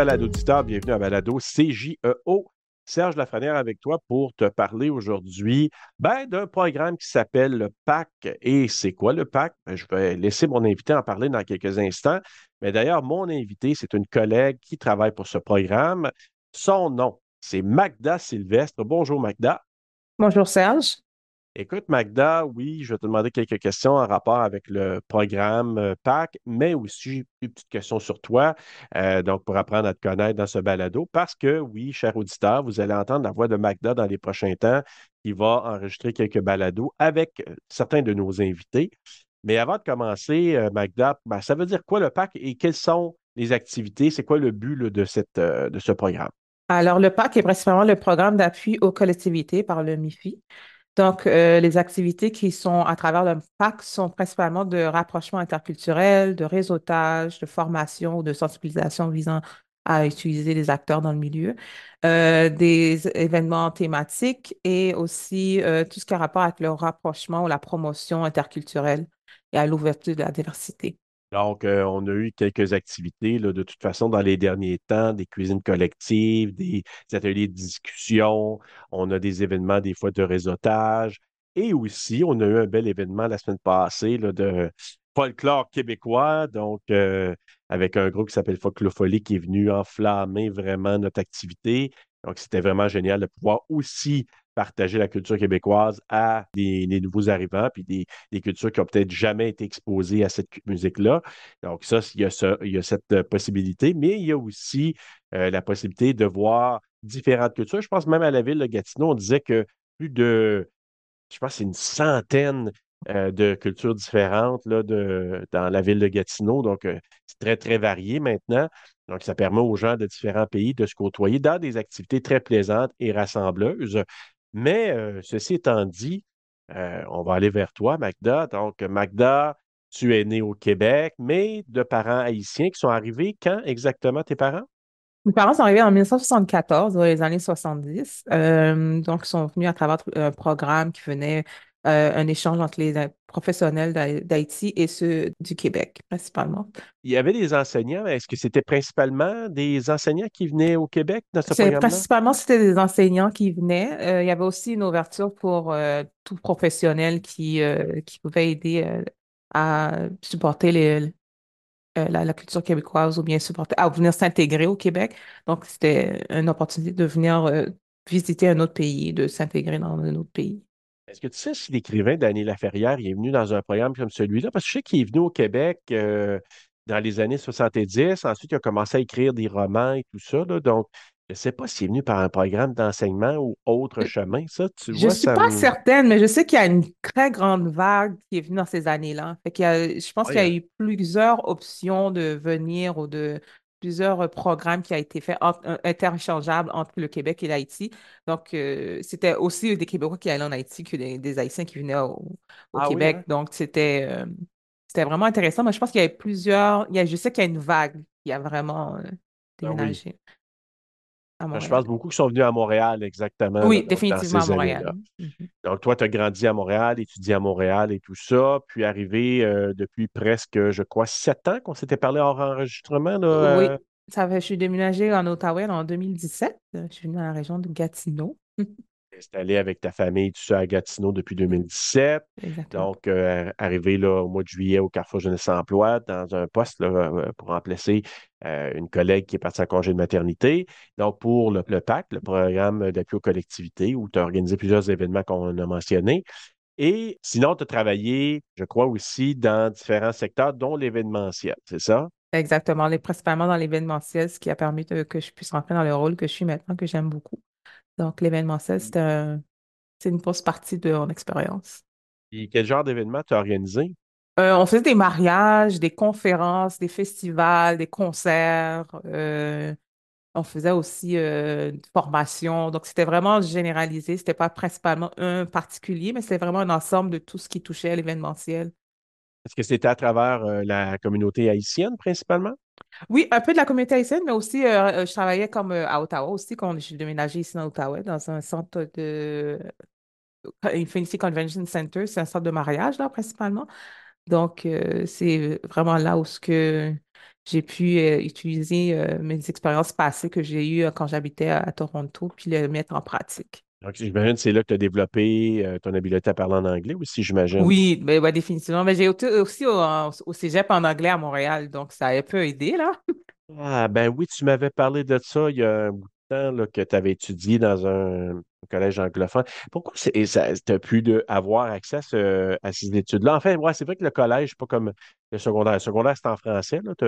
balado auditeur, bienvenue à Balado CJEO. Serge Lafrenière avec toi pour te parler aujourd'hui ben, d'un programme qui s'appelle le PAC. Et c'est quoi le PAC? Ben, je vais laisser mon invité en parler dans quelques instants. Mais d'ailleurs, mon invité, c'est une collègue qui travaille pour ce programme. Son nom, c'est Magda Sylvestre. Bonjour Magda. Bonjour Serge. Écoute, Magda, oui, je vais te demander quelques questions en rapport avec le programme euh, PAC, mais aussi une petite question sur toi, euh, donc pour apprendre à te connaître dans ce balado, parce que, oui, cher auditeur, vous allez entendre la voix de Magda dans les prochains temps, qui va enregistrer quelques balados avec euh, certains de nos invités. Mais avant de commencer, Magda, ben, ça veut dire quoi le PAC et quelles sont les activités? C'est quoi le but de, cette, de ce programme? Alors, le PAC est principalement le programme d'appui aux collectivités par le MIFI. Donc, euh, les activités qui sont à travers le PAC sont principalement de rapprochement interculturel, de réseautage, de formation ou de sensibilisation visant à utiliser les acteurs dans le milieu, euh, des événements thématiques et aussi euh, tout ce qui a rapport avec le rapprochement ou la promotion interculturelle et à l'ouverture de la diversité. Donc, euh, on a eu quelques activités là, de toute façon dans les derniers temps, des cuisines collectives, des, ateliers de discussion, on a des événements des fois de réseautage. Et aussi, on a eu un bel événement la semaine passée là, de folklore québécois, donc euh, avec un groupe qui s'appelle Folklofolie qui est venu enflammer vraiment notre activité. Donc, c'était vraiment génial de pouvoir aussi partager la culture québécoise à des, nouveaux arrivants, puis des, cultures qui n'ont peut-être jamais été exposées à cette musique-là. Donc, ça, il y, a il y a cette euh, possibilité, mais il y a aussi euh, la possibilité de voir différentes cultures. Je pense même à la ville de Gatineau, on disait que plus de, je pense, c'est une centaine euh, de cultures différentes là, de, dans la ville de Gatineau. Donc, c'est très, très varié maintenant. Donc, ça permet aux gens de différents pays de se côtoyer dans des activités très plaisantes et rassembleuses. Mais ceci étant dit, on va aller vers toi, Magda. Donc, Magda, tu es née au Québec, mais de parents haïtiens qui sont arrivés quand exactement tes parents? Mes parents sont arrivés en 1974, dans les années 70. Euh, donc, ils sont venus à travers un programme qui venait euh, un échange entre les professionnels d'Haïti et ceux du Québec, principalement. Il y avait des enseignants, est-ce que c'était principalement des enseignants qui venaient au Québec dans ce programme-là? Principalement, c'était des enseignants qui venaient. Euh, il y avait aussi une ouverture pour euh, tout professionnel qui, qui pouvait aider à supporter les, la, culture québécoise ou bien supporter, à venir s'intégrer au Québec. Donc, c'était une opportunité de venir visiter un autre pays, de s'intégrer dans un autre pays. Est-ce que tu sais si l'écrivain Daniel Laferrière est venu dans un programme comme celui-là? Parce que je sais qu'il est venu au Québec euh, dans les années 70. Ensuite, il a commencé à écrire des romans et tout ça. donc, je ne sais pas s'il est venu par un programme d'enseignement ou autre chemin. Ça, tu je ne suis pas certaine, mais je sais qu'il y a une très grande vague qui est venue dans ces années-là. je pense qu'il y a eu plusieurs options de venir ou de, plusieurs euh, programmes qui ont été faits euh, interchangeables entre le Québec et l'Haïti. Donc, euh, c'était aussi des Québécois qui allaient en Haïti que des, Haïtiens qui venaient au, ah Québec. Hein? Donc, c'était c'était vraiment intéressant. Mais je pense qu'il y a plusieurs. Il y a, je sais qu'il y a une vague qui a vraiment ah déménagé. Je pense beaucoup qui sont venus à Montréal, exactement. Oui, définitivement à Montréal. Mhm. Donc, toi, tu as grandi à Montréal, étudié à Montréal et tout ça, puis arrivé euh, depuis presque, je crois, sept ans qu'on s'était parlé hors enregistrement. Là, Oui, euh. ça fait, je suis déménagée en Ottawa en 2017. Je suis venue dans la région de Gatineau. installé avec ta famille, tu sais, à Gatineau depuis 2017. Donc, euh, arrivé là, au mois de juillet au Carrefour Jeunesse Emploi dans un poste euh, pour remplacer euh, une collègue qui est partie en congé de maternité. Donc, pour le, PAC, le programme d'appui aux collectivités, où tu as organisé plusieurs événements qu'on a mentionnés. Et sinon, tu as travaillé, je crois aussi, dans différents secteurs, dont l'événementiel, c'est ça? Exactement, principalement dans l'événementiel, ce qui a permis que je puisse rentrer dans le rôle que je suis maintenant, que j'aime beaucoup. Donc, l'événementiel, c'est une grosse partie de mon expérience. Et quel genre d'événement tu as organisé? Euh, on faisait des mariages, des conférences, des festivals, des concerts. Euh, on faisait aussi euh, une formation. Donc, c'était vraiment généralisé. Ce n'était pas principalement un particulier, mais c'était vraiment un ensemble de tout ce qui touchait à l'événementiel. Est-ce que c'était à travers la communauté haïtienne principalement? Oui, un peu de la communauté haïtienne, mais aussi, euh, euh, je travaillais comme euh, à Ottawa aussi, quand j'ai déménagé ici dans Ottawa, dans un centre de Infinity Convention Center. C'est un centre de mariage, là, principalement. Donc, c'est vraiment là où ce que j'ai pu utiliser mes expériences passées que j'ai eues quand j'habitais à, Toronto, puis le mettre en pratique. Donc, j'imagine que c'est là que tu as développé euh, ton habileté à parler en anglais aussi, j'imagine. Oui, ben, définitivement. Mais j'ai été aussi au, au cégep en anglais à Montréal, donc ça a un peu aidé, là. Ah, ben oui, tu m'avais parlé de ça il y a un bout là, que tu avais étudié dans un, collège anglophone. Pourquoi tu as pu de, avoir accès à, ce- à ces études-là? Enfin, ouais, c'est vrai que le collège, c'est pas comme le secondaire. Le secondaire, c'est en français, là. Tu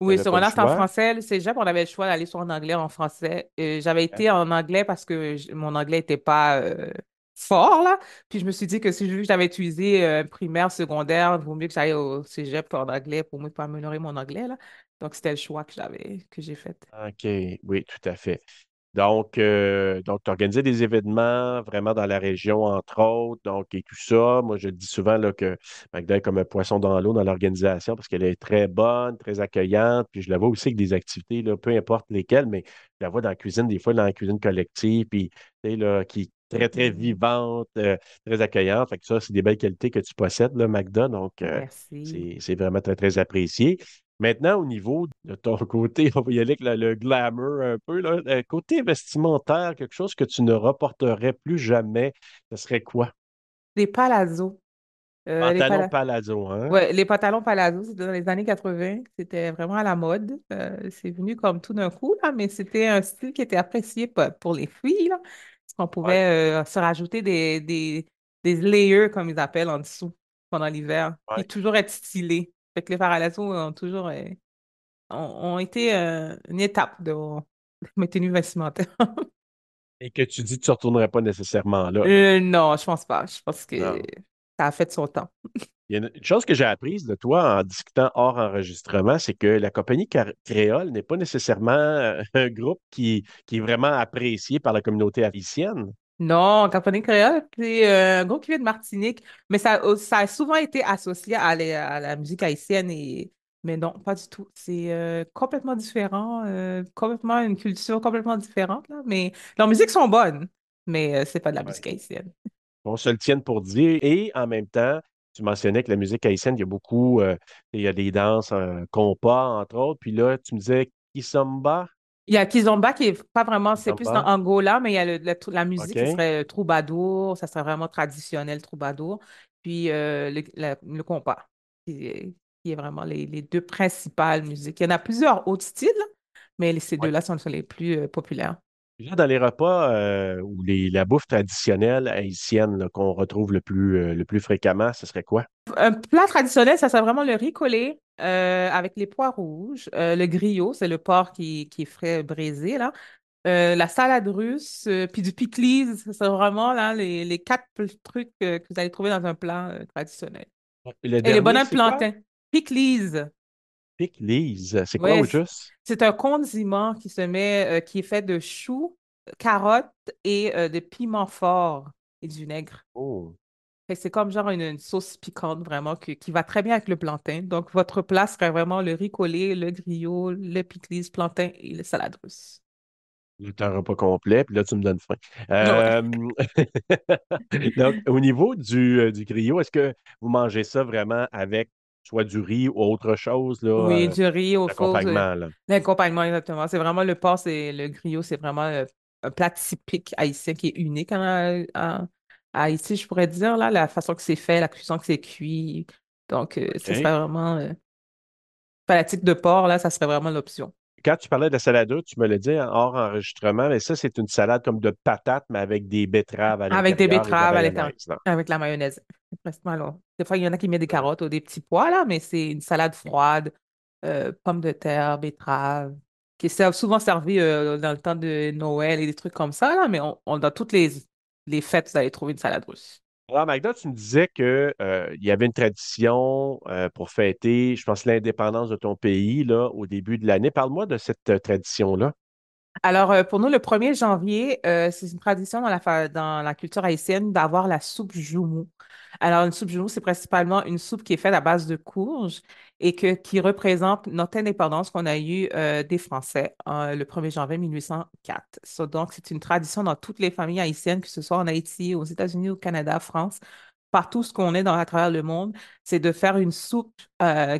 Oui, n'avais pas le secondaire, c'était en français. Le cégep, on avait le choix d'aller soit en anglais ou en français. Euh, j'avais été en anglais parce que mon anglais n'était pas euh, fort, là. Puis je me suis dit que si j'avais utilisé euh, primaire, secondaire, il vaut mieux que j'aille au cégep en anglais pour moi pour améliorer mon anglais, là. Donc, c'était le choix que j'avais, que j'ai fait. OK, oui, tout à fait. Donc, euh, donc tu organisais des événements vraiment dans la région, entre autres, donc, et tout ça. Moi, je dis souvent là, que Magda est comme un poisson dans l'eau dans l'organisation parce qu'elle est très bonne, très accueillante. Puis je la vois aussi avec des activités, là, peu importe lesquelles, mais je la vois dans la cuisine, des fois dans la cuisine collective, puis tu sais, là, qui est très, très vivante, euh, très accueillante. Fait que ça, c'est des belles qualités que tu possèdes, là, Magda. Donc, euh, c'est vraiment très, très apprécié. Maintenant, au niveau de ton côté, on va y aller avec le, le glamour un peu. Là. Euh, Côté vestimentaire, quelque chose que tu ne reporterais plus jamais, ce serait quoi? Les palazzos. Euh, les Pantalon pala- palazzo, hein? Ouais, les pantalons palazzo, c'était dans les années 80. C'était vraiment à la mode. Euh, c'est venu comme tout d'un coup, là, mais c'était un style qui était apprécié pour les filles, là, parce qu'on Ouais. pouvait euh, se rajouter des, des, des layers, comme ils appellent, en dessous pendant l'hiver, Ouais. puis toujours être stylé. Fait que les palazzo ont toujours euh, ont, ont été euh, une étape de mes tenues vestimentaires. Et que tu dis que tu ne retournerais pas nécessairement là? Euh, non, je pense pas. Je pense que Non. ça a fait son temps. Il y a une une chose que j'ai apprise de toi en discutant hors enregistrement, c'est que la compagnie Créole n'est pas nécessairement un groupe qui, qui est vraiment apprécié par la communauté haïtienne. Non, Caponé Créole, c'est euh, un groupe qui vient de Martinique, mais ça, a- ça a souvent été associé à, la à la musique haïtienne, et... mais non, pas du tout. C'est euh, complètement différent, euh, complètement une culture complètement différente, là, mais leurs musiques sont bonnes, mais euh, c'est pas de la Ouais. musique haïtienne. On se le tienne pour dire. Et en même temps, tu mentionnais que la musique haïtienne, il y a beaucoup, euh, il y a des danses, euh, compas, entre autres. Puis là, tu me disais Kisamba. Il y a Kizomba qui est pas vraiment, c'est plus dans. Angola, mais il y a le- le- la musique qui serait euh, troubadour, ça serait vraiment traditionnel troubadour, puis euh, le, la- le compas, qui est, qui est vraiment les, les deux principales musiques. Il y en a plusieurs autres styles, mais ces Ouais. deux-là sont, sont les plus euh, populaires. Là, dans les repas euh, ou les, la bouffe traditionnelle haïtienne qu'on retrouve le plus, le plus fréquemment, ce serait quoi? Un plat traditionnel, ça serait vraiment le riz collé euh, avec les pois rouges, euh, le griot, c'est le porc qui, qui est frais braisé, là. Euh, la salade russe, puis du pickles, c'est vraiment là, les, les quatre trucs que vous allez trouver dans un plat traditionnel. Le Et les dernier, bonhommes c'est quoi? plantains. Pickles, Pickles. C'est quoi ouais, au juste? c'est un condiment qui se met, qui est fait de choux, carottes et de piment fort et du vinaigre. Oh. Fait que C'est comme genre une, une sauce piquante vraiment que- qui va très bien avec le plantain. Donc, votre plat serait vraiment le riz collé, le griot, le pickles, plantain et la salade russe. C'est un repas complet, puis là, tu me donnes faim. Euh, Donc, au niveau du, euh, du griot, est-ce que vous mangez ça vraiment avec soit du riz ou autre chose, là, Oui, euh, du riz aux choses. L'accompagnement, exactement. C'est vraiment le porc, le griot, c'est vraiment euh, un plat typique haïtien qui est unique en, en- à Haïti, je pourrais dire, là, la façon que c'est fait, la cuisson que c'est cuit. Donc, euh, ce OK. serait vraiment euh, fanatique de porc, là, ça serait vraiment l'option. Quand tu parlais de la salade, tu me l'as dit en hors enregistrement, mais ça, c'est une salade comme de patates, mais avec des betteraves à Avec des l'intérieur et de la betteraves à l'intérieur, avec la mayonnaise. Des fois, il y en a qui mettent des carottes ou des petits pois, là, mais c'est une salade froide, euh, pommes de terre, betteraves, qui est souvent servie euh, dans le temps de Noël et des trucs comme ça, là, mais on, on- dans toutes les, les fêtes, vous allez trouver une salade russe. Alors, Magda, tu me disais que, euh, y avait une tradition euh, pour fêter, je pense, l'indépendance de ton pays là, au début de l'année. Parle-moi de cette euh, tradition-là. Alors, euh, pour nous, le 1er janvier, euh, c'est une tradition dans la, dans la culture haïtienne d'avoir la soupe joumou. Alors, une soupe joumou, c'est principalement une soupe qui est faite à base de courges et que, qui représente notre indépendance qu'on a eue euh, des Français le 1er janvier 1804. So, donc, c'est une tradition dans toutes les familles haïtiennes, que ce soit en Haïti, aux États-Unis, au Canada, France, partout ce qu'on est dans à travers le monde, c'est de faire une soupe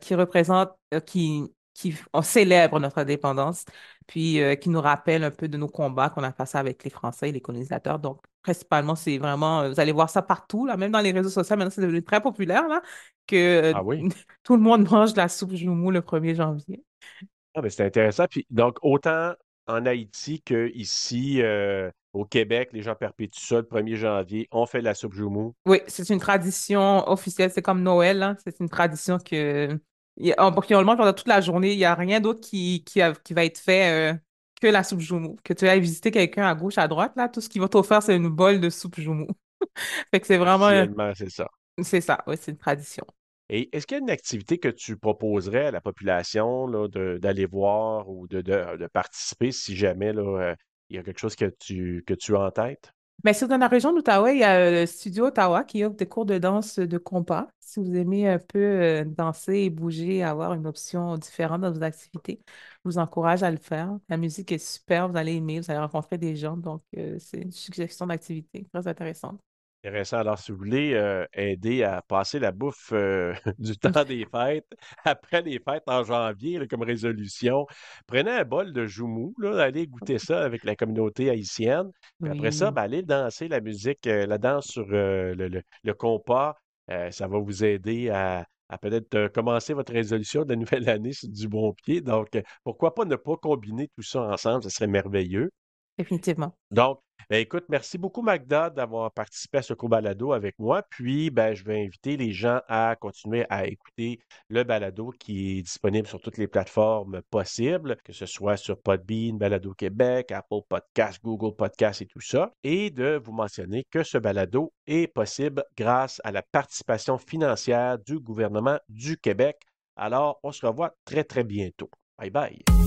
qui représente, qui qui on célèbre notre indépendance, puis euh, qui nous rappelle un peu de nos combats qu'on a passés avec les Français et les colonisateurs. Donc, principalement, c'est vraiment, vous allez voir ça partout, là, même dans les réseaux sociaux, maintenant c'est devenu très populaire, là, que Ah oui? tout le monde mange de la soupe joumou le 1er janvier. Ah, c'est intéressant. Puis, donc, autant en Haïti qu'ici, euh, au Québec, les gens perpétuent ça le 1er janvier. On fait la soupe joumou. Oui, c'est une tradition officielle. C'est comme Noël. hein. C'est une tradition que, le mange pendant toute la journée. Il n'y a rien d'autre qui, qui, a- qui va être fait euh, que la soupe joumou. Que tu ailles visiter quelqu'un à gauche, à droite, là, tout ce qu'il va t'offrir, c'est une bol de soupe joumou. Fait que c'est vraiment, euh, c'est ça. c'est ça. Oui, c'est une tradition. Et est-ce qu'il y a une activité que tu proposerais à la population d'aller voir ou de, de- de participer si jamais là, euh, il y a quelque chose que tu, que tu as en tête? Mais c'est dans la région d'Ottawa, il y a le Studio Ottawa qui offre des cours de danse de compas. Si vous aimez un peu euh, danser et bouger, avoir une option différente dans vos activités, je vous encourage à le faire. La musique est super, vous allez aimer, vous allez rencontrer des gens. Donc, euh, c'est une suggestion d'activité très intéressante. Intéressant. Alors, si vous voulez euh, aider à passer la bouffe euh, du temps des fêtes, après les fêtes en janvier, là, comme résolution, prenez un bol de joumou, là, allez goûter ça avec la communauté haïtienne. Puis après ça, ben, allez danser la musique, euh, la danse sur le, le- le compas. Ça va vous aider à, à peut-être commencer votre résolution de la nouvelle année sur du bon pied. Donc, pourquoi pas ne pas combiner tout ça ensemble? Ce serait merveilleux. Définitivement. Donc, ben, écoute, merci beaucoup, Magda, d'avoir participé à ce court balado avec moi. Puis, ben, je vais inviter les gens à continuer à écouter le balado qui est disponible sur toutes les plateformes possibles, que ce soit sur Podbean, Balado Québec, Apple Podcasts, Google Podcasts et tout ça. Et de vous mentionner que ce balado est possible grâce à la participation financière du gouvernement du Québec. Alors, on se revoit très, très bientôt. Bye bye.